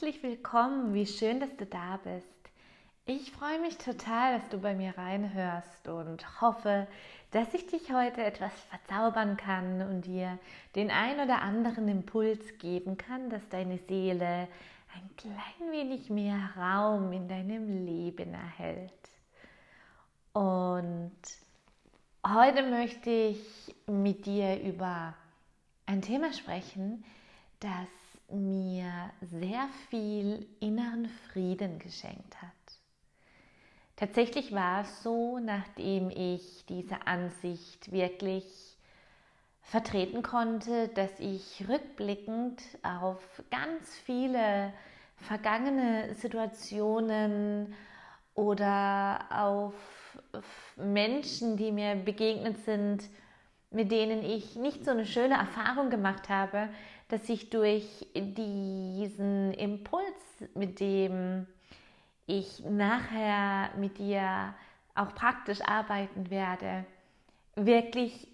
herzlich willkommen. Wie schön, dass du da bist. Ich freue mich total, dass du bei mir reinhörst und hoffe, dass ich dich heute etwas verzaubern kann und dir den ein oder anderen Impuls geben kann, dass deine Seele ein klein wenig mehr Raum in deinem Leben erhält. Und heute möchte ich mit dir über ein Thema sprechen, das mir sehr viel inneren Frieden geschenkt hat. Tatsächlich war es so, nachdem ich diese Ansicht wirklich vertreten konnte, dass ich rückblickend auf ganz viele vergangene Situationen oder auf Menschen, die mir begegnet sind, mit denen ich nicht so eine schöne Erfahrung gemacht habe, dass ich durch diesen Impuls, mit dem ich nachher mit dir auch praktisch arbeiten werde, wirklich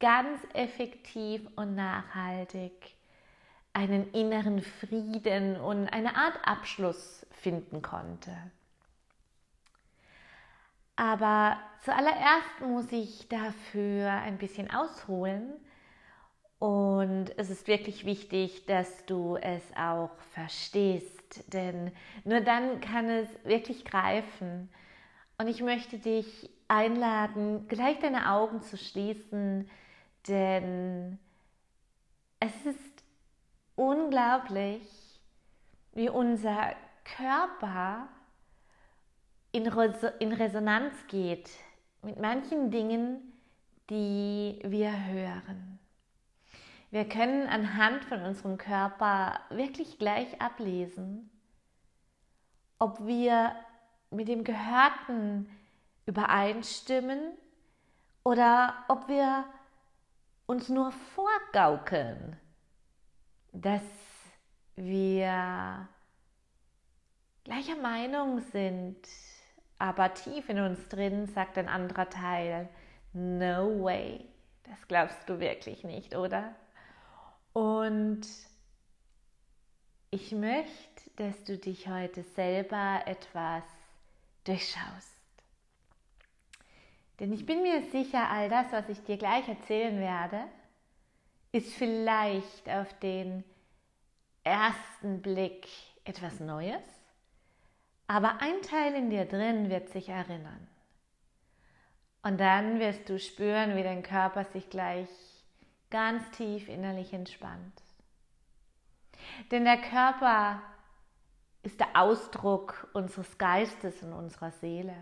ganz effektiv und nachhaltig einen inneren Frieden und eine Art Abschluss finden konnte. Aber zuallererst muss ich dafür ein bisschen ausholen. Und es ist wirklich wichtig, dass du es auch verstehst, denn nur dann kann es wirklich greifen. Und ich möchte dich einladen, gleich deine Augen zu schließen, denn es ist unglaublich, wie unser Körper in, Resonanz geht mit manchen Dingen, die wir hören. Wir können anhand von unserem Körper wirklich gleich ablesen, ob wir mit dem Gehörten übereinstimmen oder ob wir uns nur vorgaukeln, dass wir gleicher Meinung sind, aber tief in uns drin sagt ein anderer Teil, no way, das glaubst du wirklich nicht, oder? Und ich möchte, dass du dich heute selber etwas durchschaust. Denn ich bin mir sicher, all das, was ich dir gleich erzählen werde, ist vielleicht auf den ersten Blick etwas Neues aber ein Teil in dir drin wird sich erinnern. Und dann wirst du spüren, wie dein Körper sich gleich ganz tief innerlich entspannt. Denn der Körper ist der Ausdruck unseres Geistes und unserer Seele.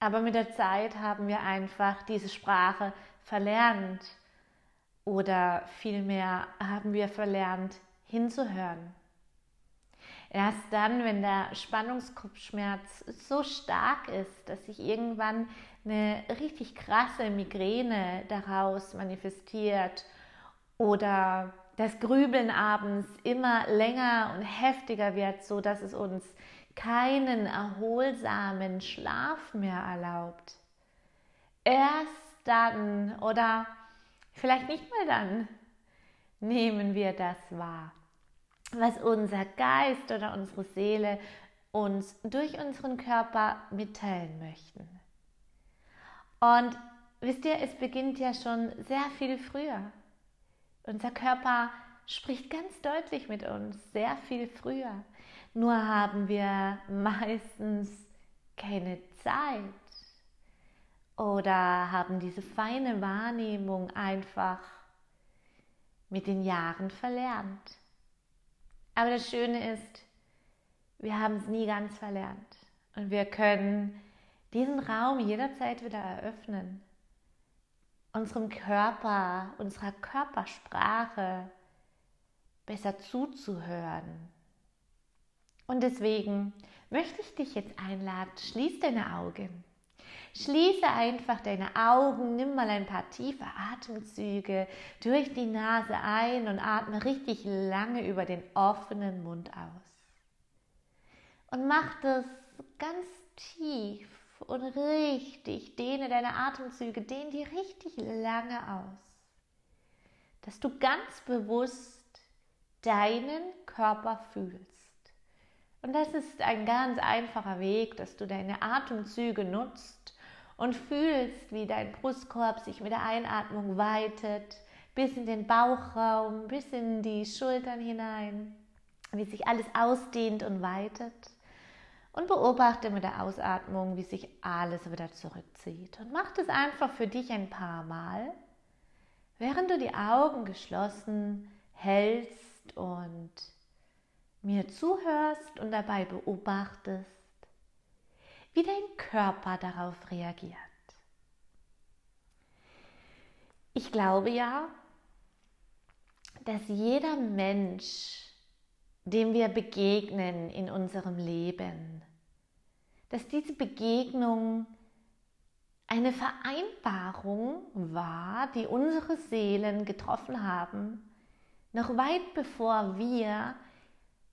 Aber mit der Zeit haben wir einfach diese Sprache verlernt oder vielmehr haben wir verlernt hinzuhören. Erst dann, wenn der Spannungskopfschmerz so stark ist, dass sich irgendwann eine richtig krasse Migräne daraus manifestiert oder das Grübeln abends immer länger und heftiger wird, so dass es uns keinen erholsamen Schlaf mehr erlaubt. Erst dann oder vielleicht nicht mal dann nehmen wir das wahr was unser Geist oder unsere Seele uns durch unseren Körper mitteilen möchten. Und wisst ihr, es beginnt ja schon sehr viel früher. Unser Körper spricht ganz deutlich mit uns, sehr viel früher. Nur haben wir meistens keine Zeit oder haben diese feine Wahrnehmung einfach mit den Jahren verlernt. Aber das Schöne ist, wir haben es nie ganz verlernt. Und wir können diesen Raum jederzeit wieder eröffnen. Unserem Körper, unserer Körpersprache besser zuzuhören. Und deswegen möchte ich dich jetzt einladen, schließ deine Augen. Schließe einfach deine Augen, nimm mal ein paar tiefe Atemzüge durch die Nase ein und atme richtig lange über den offenen Mund aus. Und mach das ganz tief und richtig. Dehne deine Atemzüge, dehne die richtig lange aus. Dass du ganz bewusst deinen Körper fühlst. Und das ist ein ganz einfacher Weg, dass du deine Atemzüge nutzt und fühlst, wie dein Brustkorb sich mit der Einatmung weitet, bis in den Bauchraum, bis in die Schultern hinein, wie sich alles ausdehnt und weitet. Und beobachte mit der Ausatmung, wie sich alles wieder zurückzieht. Und mach das einfach für dich ein paar Mal, während du die Augen geschlossen hältst und mir zuhörst und dabei beobachtest, wie dein Körper darauf reagiert. Ich glaube ja, dass jeder Mensch, dem wir begegnen in unserem Leben, dass diese Begegnung eine Vereinbarung war, die unsere Seelen getroffen haben, noch weit bevor wir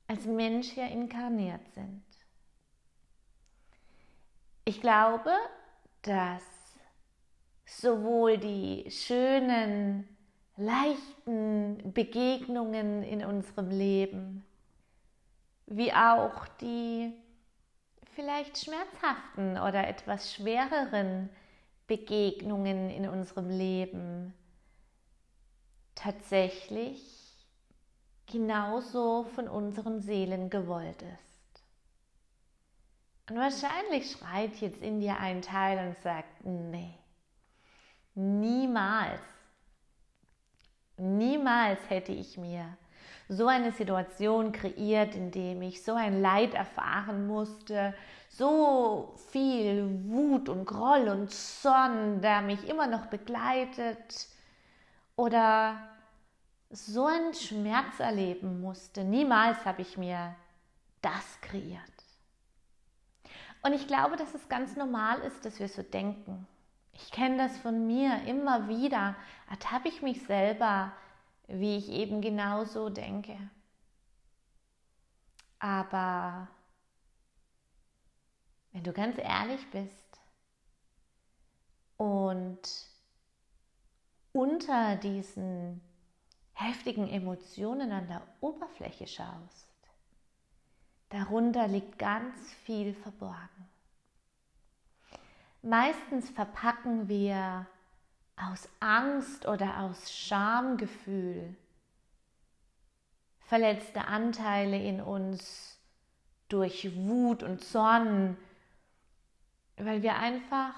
als Mensch hier inkarniert sind. Ich glaube, dass sowohl die schönen, leichten Begegnungen in unserem Leben, wie auch die vielleicht schmerzhaften oder etwas schwereren Begegnungen in unserem Leben tatsächlich genauso von unseren Seelen gewollt ist. Und wahrscheinlich schreit jetzt in dir ein Teil und sagt, nee, niemals, niemals hätte ich mir so eine Situation kreiert, in dem ich so ein Leid erfahren musste, so viel Wut und Groll und Zorn, der mich immer noch begleitet, oder so einen Schmerz erleben musste. Niemals habe ich mir das kreiert. Und ich glaube, dass es ganz normal ist, dass wir so denken. Ich kenne das von mir immer wieder. Ertappe ich mich selber, wie ich eben genauso denke. Aber wenn du ganz ehrlich bist und unter diesen heftigen Emotionen an der Oberfläche schaust, darunter liegt ganz viel verborgen. Meistens verpacken wir aus Angst oder aus Schamgefühl verletzte Anteile in uns durch Wut und Zorn, weil wir einfach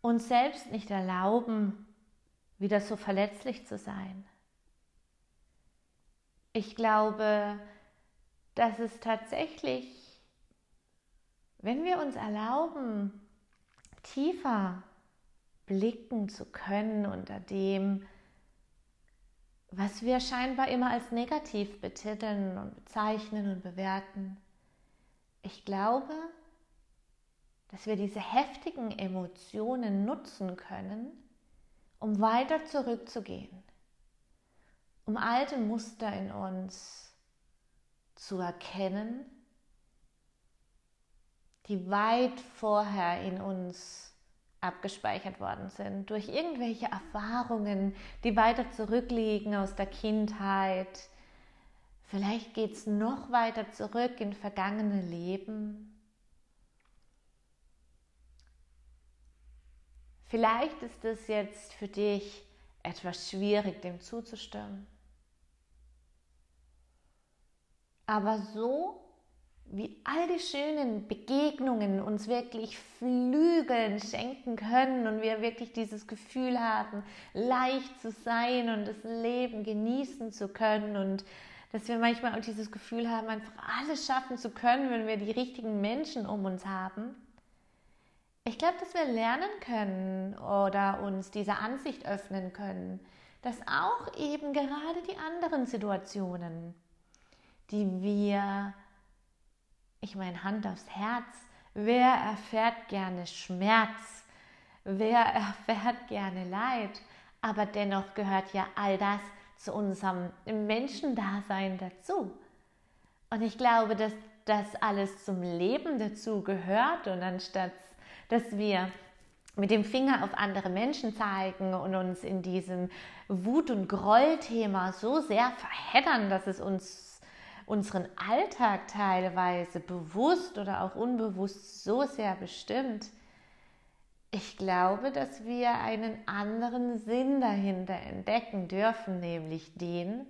uns selbst nicht erlauben, wieder so verletzlich zu sein. Ich glaube, dass es tatsächlich, wenn wir uns erlauben, tiefer blicken zu können unter dem, was wir scheinbar immer als negativ betiteln und bezeichnen und bewerten. Ich glaube, dass wir diese heftigen Emotionen nutzen können, um weiter zurückzugehen um alte Muster in uns zu erkennen, die weit vorher in uns abgespeichert worden sind, durch irgendwelche Erfahrungen, die weiter zurückliegen aus der Kindheit. Vielleicht geht es noch weiter zurück in vergangene Leben. Vielleicht ist es jetzt für dich etwas schwierig, dem zuzustimmen. Aber so wie all die schönen Begegnungen uns wirklich Flügeln schenken können und wir wirklich dieses Gefühl haben, leicht zu sein und das Leben genießen zu können und dass wir manchmal auch dieses Gefühl haben, einfach alles schaffen zu können, wenn wir die richtigen Menschen um uns haben. Ich glaube, dass wir lernen können oder uns dieser Ansicht öffnen können, dass auch eben gerade die anderen Situationen, die wir, ich meine Hand aufs Herz, wer erfährt gerne Schmerz, wer erfährt gerne Leid, aber dennoch gehört ja all das zu unserem Menschendasein dazu. Und ich glaube, dass das alles zum Leben dazu gehört. Und anstatt, dass wir mit dem Finger auf andere Menschen zeigen und uns in diesem Wut- und Grollthema so sehr verheddern, dass es uns unseren Alltag teilweise bewusst oder auch unbewusst so sehr bestimmt. Ich glaube, dass wir einen anderen Sinn dahinter entdecken dürfen, nämlich den,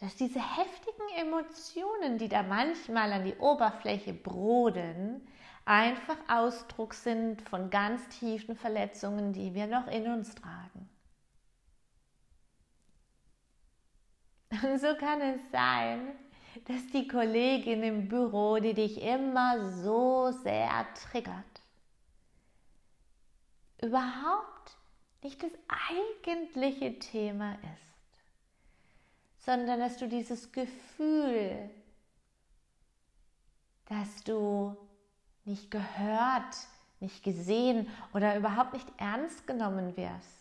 dass diese heftigen Emotionen, die da manchmal an die Oberfläche brodeln, einfach Ausdruck sind von ganz tiefen Verletzungen, die wir noch in uns tragen. Und so kann es sein, dass die Kollegin im Büro, die dich immer so sehr triggert, überhaupt nicht das eigentliche Thema ist, sondern dass du dieses Gefühl, dass du nicht gehört, nicht gesehen oder überhaupt nicht ernst genommen wirst.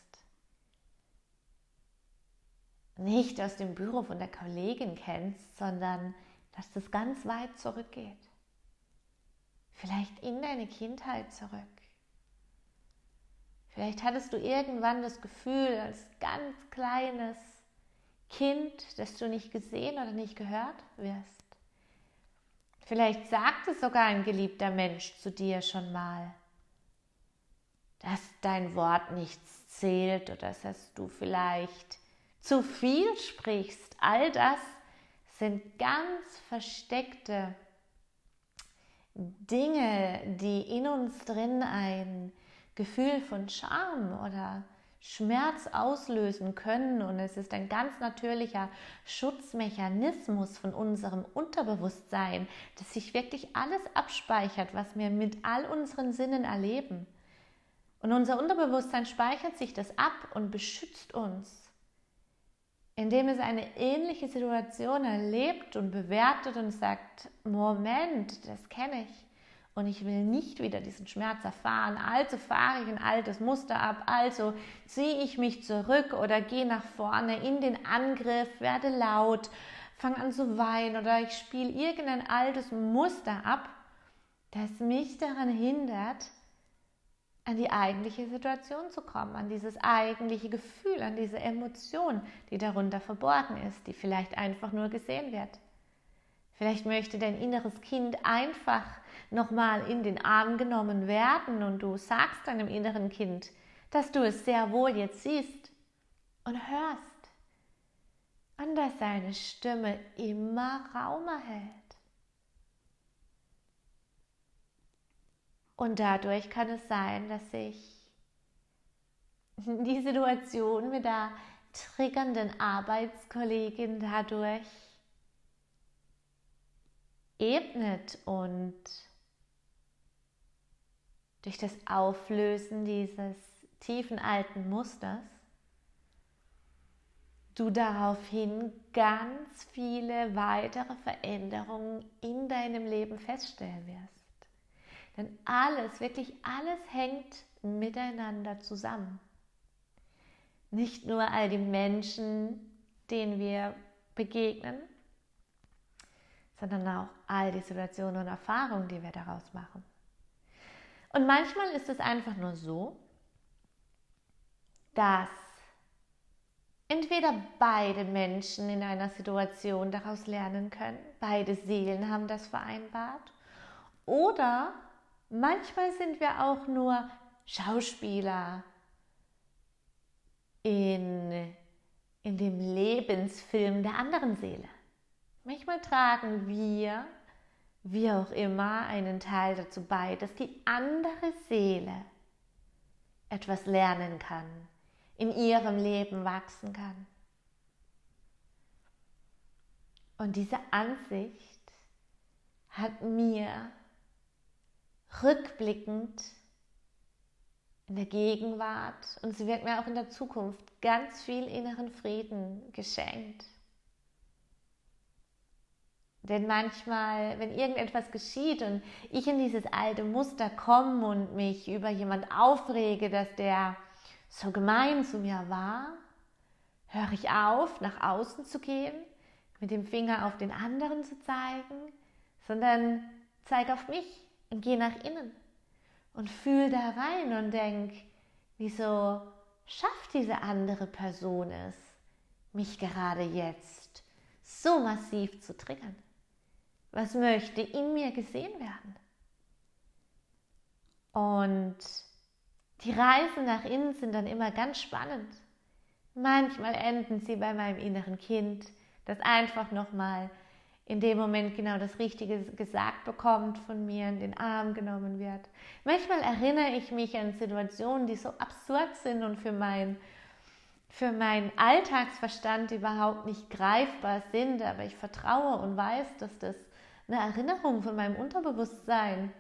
Nicht aus dem Büro von der Kollegin kennst, sondern dass das ganz weit zurückgeht. Vielleicht in deine Kindheit zurück. Vielleicht hattest du irgendwann das Gefühl, als ganz kleines Kind, dass du nicht gesehen oder nicht gehört wirst. Vielleicht sagte sogar ein geliebter Mensch zu dir schon mal, dass dein Wort nichts zählt oder dass du vielleicht zu viel sprichst. All das sind ganz versteckte Dinge, die in uns drin ein Gefühl von Scham oder Schmerz auslösen können und es ist ein ganz natürlicher Schutzmechanismus von unserem Unterbewusstsein, dass sich wirklich alles abspeichert, was wir mit all unseren Sinnen erleben. Und unser Unterbewusstsein speichert sich das ab und beschützt uns, indem es eine ähnliche Situation erlebt und bewertet und sagt, Moment, das kenne ich. Und ich will nicht wieder diesen Schmerz erfahren, also fahre ich ein altes Muster ab, also ziehe ich mich zurück oder gehe nach vorne in den Angriff, werde laut, fange an zu weinen oder ich spiele irgendein altes Muster ab, das mich daran hindert, an die eigentliche Situation zu kommen, an dieses eigentliche Gefühl, an diese Emotion, die darunter verborgen ist, die vielleicht einfach nur gesehen wird. Vielleicht möchte dein inneres Kind einfach nochmal in den Arm genommen werden und du sagst deinem inneren Kind, dass du es sehr wohl jetzt siehst und hörst und dass seine Stimme immer Raum erhält. Und dadurch kann es sein, dass sich die Situation mit der triggernden Arbeitskollegin dadurch ebnet und durch das Auflösen dieses tiefen alten Musters du daraufhin ganz viele weitere Veränderungen in deinem Leben feststellen wirst. Denn alles, wirklich alles hängt miteinander zusammen. Nicht nur all die Menschen, denen wir begegnen, sondern auch all die Situationen und Erfahrungen, die wir daraus machen. Und manchmal ist es einfach nur so, dass entweder beide Menschen in einer Situation daraus lernen können, beide Seelen haben das vereinbart, oder manchmal sind wir auch nur Schauspieler in, in dem Lebensfilm der anderen Seele. Manchmal tragen wir wie auch immer, einen Teil dazu bei, dass die andere Seele etwas lernen kann, in ihrem Leben wachsen kann. Und diese Ansicht hat mir rückblickend in der Gegenwart und sie wird mir auch in der Zukunft ganz viel inneren Frieden geschenkt. Denn manchmal, wenn irgendetwas geschieht und ich in dieses alte Muster komme und mich über jemand aufrege, dass der so gemein zu mir war, höre ich auf, nach außen zu gehen, mit dem Finger auf den anderen zu zeigen, sondern zeige auf mich und gehe nach innen und fühl da rein und denk, wieso schafft diese andere Person es, mich gerade jetzt so massiv zu triggern? Was möchte in mir gesehen werden? Und die Reisen nach innen sind dann immer ganz spannend. Manchmal enden sie bei meinem inneren Kind, das einfach nochmal in dem Moment genau das Richtige gesagt bekommt von mir, in den Arm genommen wird. Manchmal erinnere ich mich an Situationen, die so absurd sind und für mein für meinen Alltagsverstand überhaupt nicht greifbar sind, aber ich vertraue und weiß, dass das eine Erinnerung von meinem Unterbewusstsein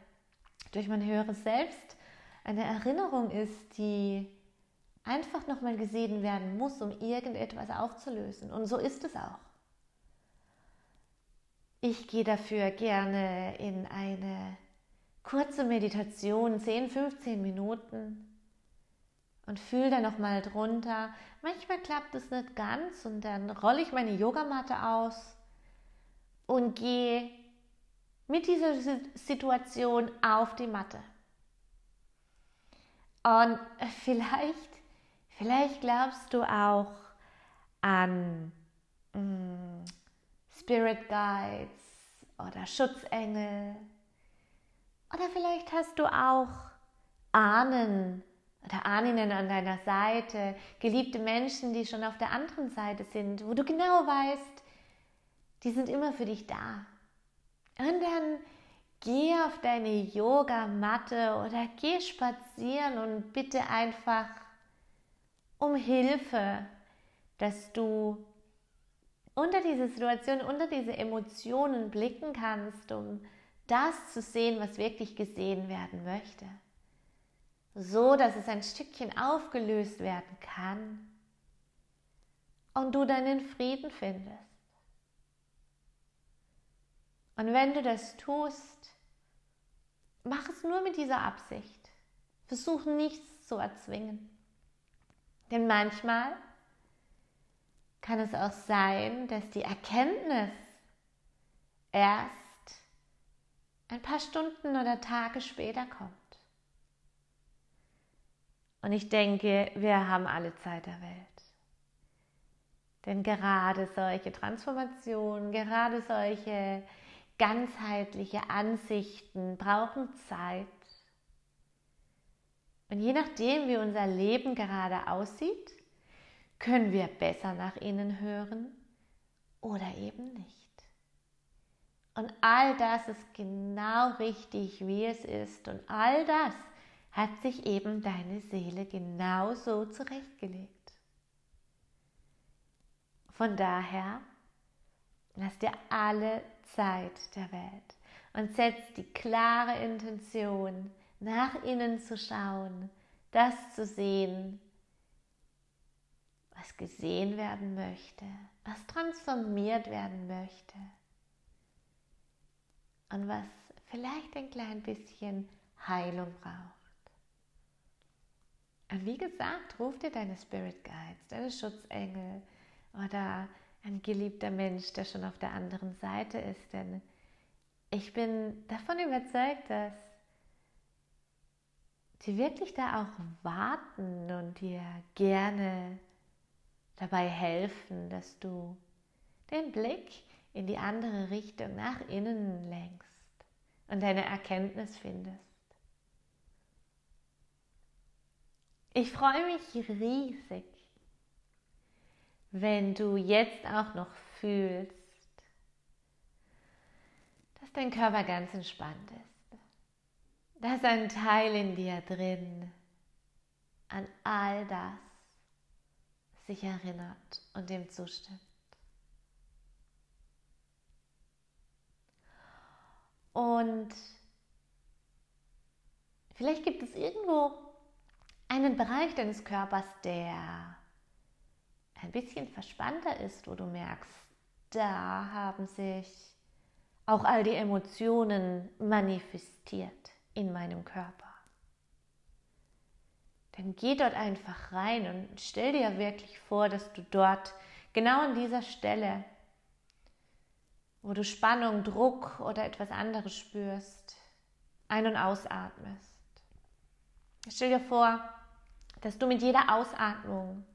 durch mein höheres Selbst eine Erinnerung ist, die einfach nochmal gesehen werden muss, um irgendetwas aufzulösen. Und so ist es auch. Ich gehe dafür gerne in eine kurze Meditation, 10, 15 Minuten und fühle da nochmal drunter. Manchmal klappt es nicht ganz und dann rolle ich meine Yogamatte aus und gehe mit dieser Situation auf die Matte. Und vielleicht, vielleicht glaubst du auch an mh, mm, Spirit Guides oder Schutzengel. Oder vielleicht hast du auch Ahnen oder Ahnen an deiner Seite, geliebte Menschen, die schon auf der anderen Seite sind, wo du genau weißt, die sind immer für dich da. Und dann geh auf deine Yogamatte oder geh spazieren und bitte einfach um Hilfe, dass du unter diese Situation, unter diese Emotionen blicken kannst, um das zu sehen, was wirklich gesehen werden möchte. So, dass es ein Stückchen aufgelöst werden kann und du deinen Frieden findest. Und wenn du das tust, mach es nur mit dieser Absicht. Versuch nichts zu erzwingen. Denn manchmal kann es auch sein, dass die Erkenntnis erst ein paar Stunden oder Tage später kommt. Und ich denke, wir haben alle Zeit der Welt. Denn gerade solche Transformationen, gerade solche ganzheitliche Ansichten brauchen Zeit. Und je nachdem, wie unser Leben gerade aussieht, können wir besser nach innen hören oder eben nicht. Und all das ist genau richtig, wie es ist. Und all das hat sich eben deine Seele genauso zurechtgelegt. Von daher, lass dir alle Zeit der Welt und setz die klare Intention, nach innen zu schauen, das zu sehen, was gesehen werden möchte, was transformiert werden möchte und was vielleicht ein klein bisschen Heilung braucht. Und wie gesagt, ruf dir deine Spirit Guides, deine Schutzengel oder ein geliebter Mensch, der schon auf der anderen Seite ist, denn ich bin davon überzeugt, dass die wirklich da auch warten und dir gerne dabei helfen, dass du den Blick in die andere Richtung nach innen lenkst und deine Erkenntnis findest. Ich freue mich riesig, wenn du jetzt auch noch fühlst, dass dein Körper ganz entspannt ist, dass ein Teil in dir drin an all das sich erinnert und dem zustimmt. Und vielleicht gibt es irgendwo einen Bereich deines Körpers, der ein bisschen verspannter ist, wo du merkst, da haben sich auch all die Emotionen manifestiert in meinem Körper. Dann geh dort einfach rein und stell dir wirklich vor, dass du dort genau an dieser Stelle, wo du Spannung, Druck oder etwas anderes spürst, ein- und ausatmest. Stell dir vor, dass du mit jeder Ausatmung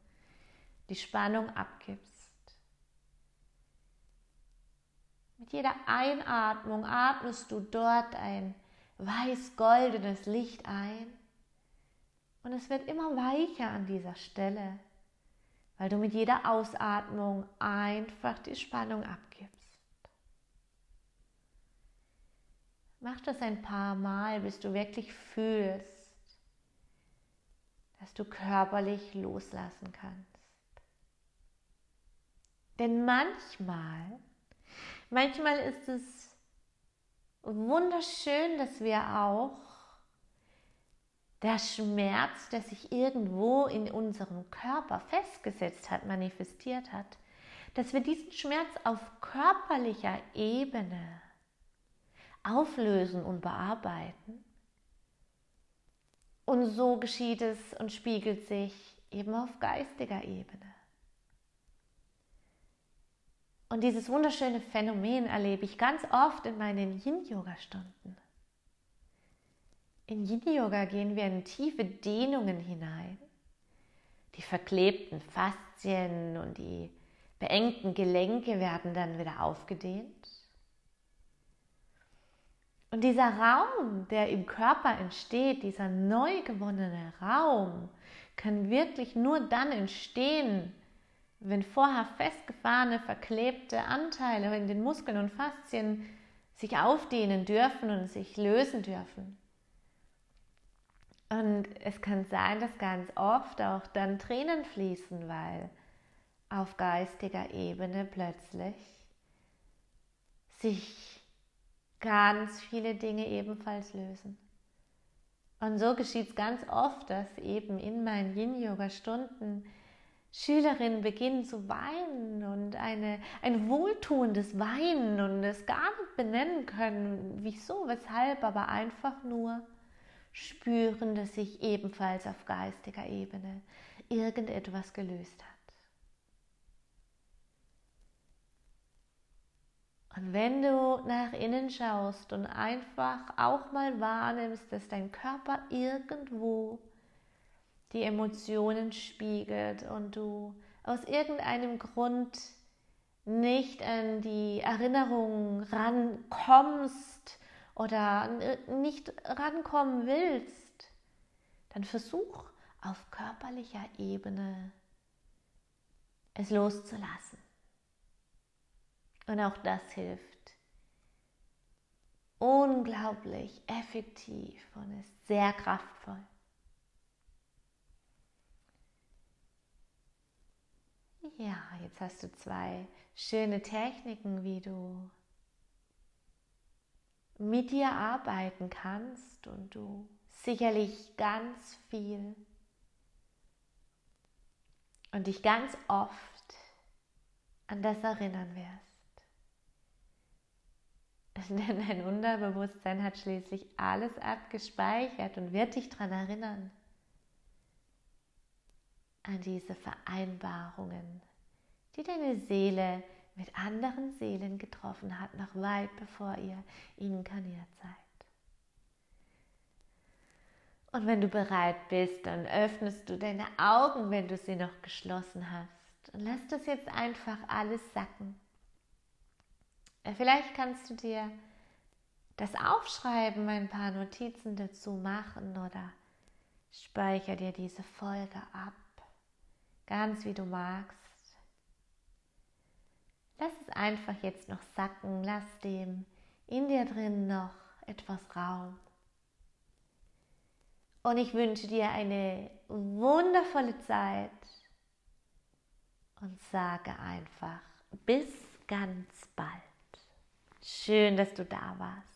die Spannung abgibst. Mit jeder Einatmung atmest du dort ein weiß-goldenes Licht ein und es wird immer weicher an dieser Stelle, weil du mit jeder Ausatmung einfach die Spannung abgibst. Mach das ein paar Mal, bis du wirklich fühlst, dass du körperlich loslassen kannst. Denn manchmal, manchmal ist es wunderschön, dass wir auch der Schmerz, der sich irgendwo in unserem Körper festgesetzt hat, manifestiert hat, dass wir diesen Schmerz auf körperlicher Ebene auflösen und bearbeiten. Und so geschieht es und spiegelt sich eben auf geistiger Ebene. Und dieses wunderschöne Phänomen erlebe ich ganz oft in meinen Yin-Yoga-Stunden. In Yin-Yoga gehen wir in tiefe Dehnungen hinein. Die verklebten Faszien und die beengten Gelenke werden dann wieder aufgedehnt. Und dieser Raum, der im Körper entsteht, dieser neu gewonnene Raum, kann wirklich nur dann entstehen, wenn vorher festgefahrene, verklebte Anteile in den Muskeln und Faszien sich aufdehnen dürfen und sich lösen dürfen. Und es kann sein, dass ganz oft auch dann Tränen fließen, weil auf geistiger Ebene plötzlich sich ganz viele Dinge ebenfalls lösen. Und so geschieht es ganz oft, dass eben in meinen Yin-Yoga-Stunden Schülerinnen beginnen zu weinen und eine, ein wohltuendes Weinen und es gar nicht benennen können, wieso, weshalb, aber einfach nur spüren, dass sich ebenfalls auf geistiger Ebene irgendetwas gelöst hat. Und wenn du nach innen schaust und einfach auch mal wahrnimmst, dass dein Körper irgendwo die Emotionen spiegelt und du aus irgendeinem Grund nicht an die Erinnerungen rankommst, oder nicht rankommen willst, dann versuch auf körperlicher Ebene es loszulassen. Und auch das hilft unglaublich effektiv und ist sehr kraftvoll. Ja, jetzt hast du zwei schöne Techniken, wie du mit dir arbeiten kannst und du sicherlich ganz viel und dich ganz oft an das erinnern wirst. Denn dein Unterbewusstsein hat schließlich alles abgespeichert und wird dich daran erinnern, an diese Vereinbarungen, die deine Seele mit anderen Seelen getroffen hat, noch weit bevor ihr inkarniert seid. Und wenn du bereit bist, dann öffnest du deine Augen, wenn du sie noch geschlossen hast. Und lass das jetzt einfach alles sacken. Vielleicht kannst du dir das Aufschreiben, ein paar Notizen dazu machen oder speicher dir diese Folge ab, ganz wie du magst. Lass es einfach jetzt noch sacken, lass dem in dir drin noch etwas Raum. Und ich wünsche dir eine wundervolle Zeit und sage einfach bis ganz bald. Schön, dass du da warst.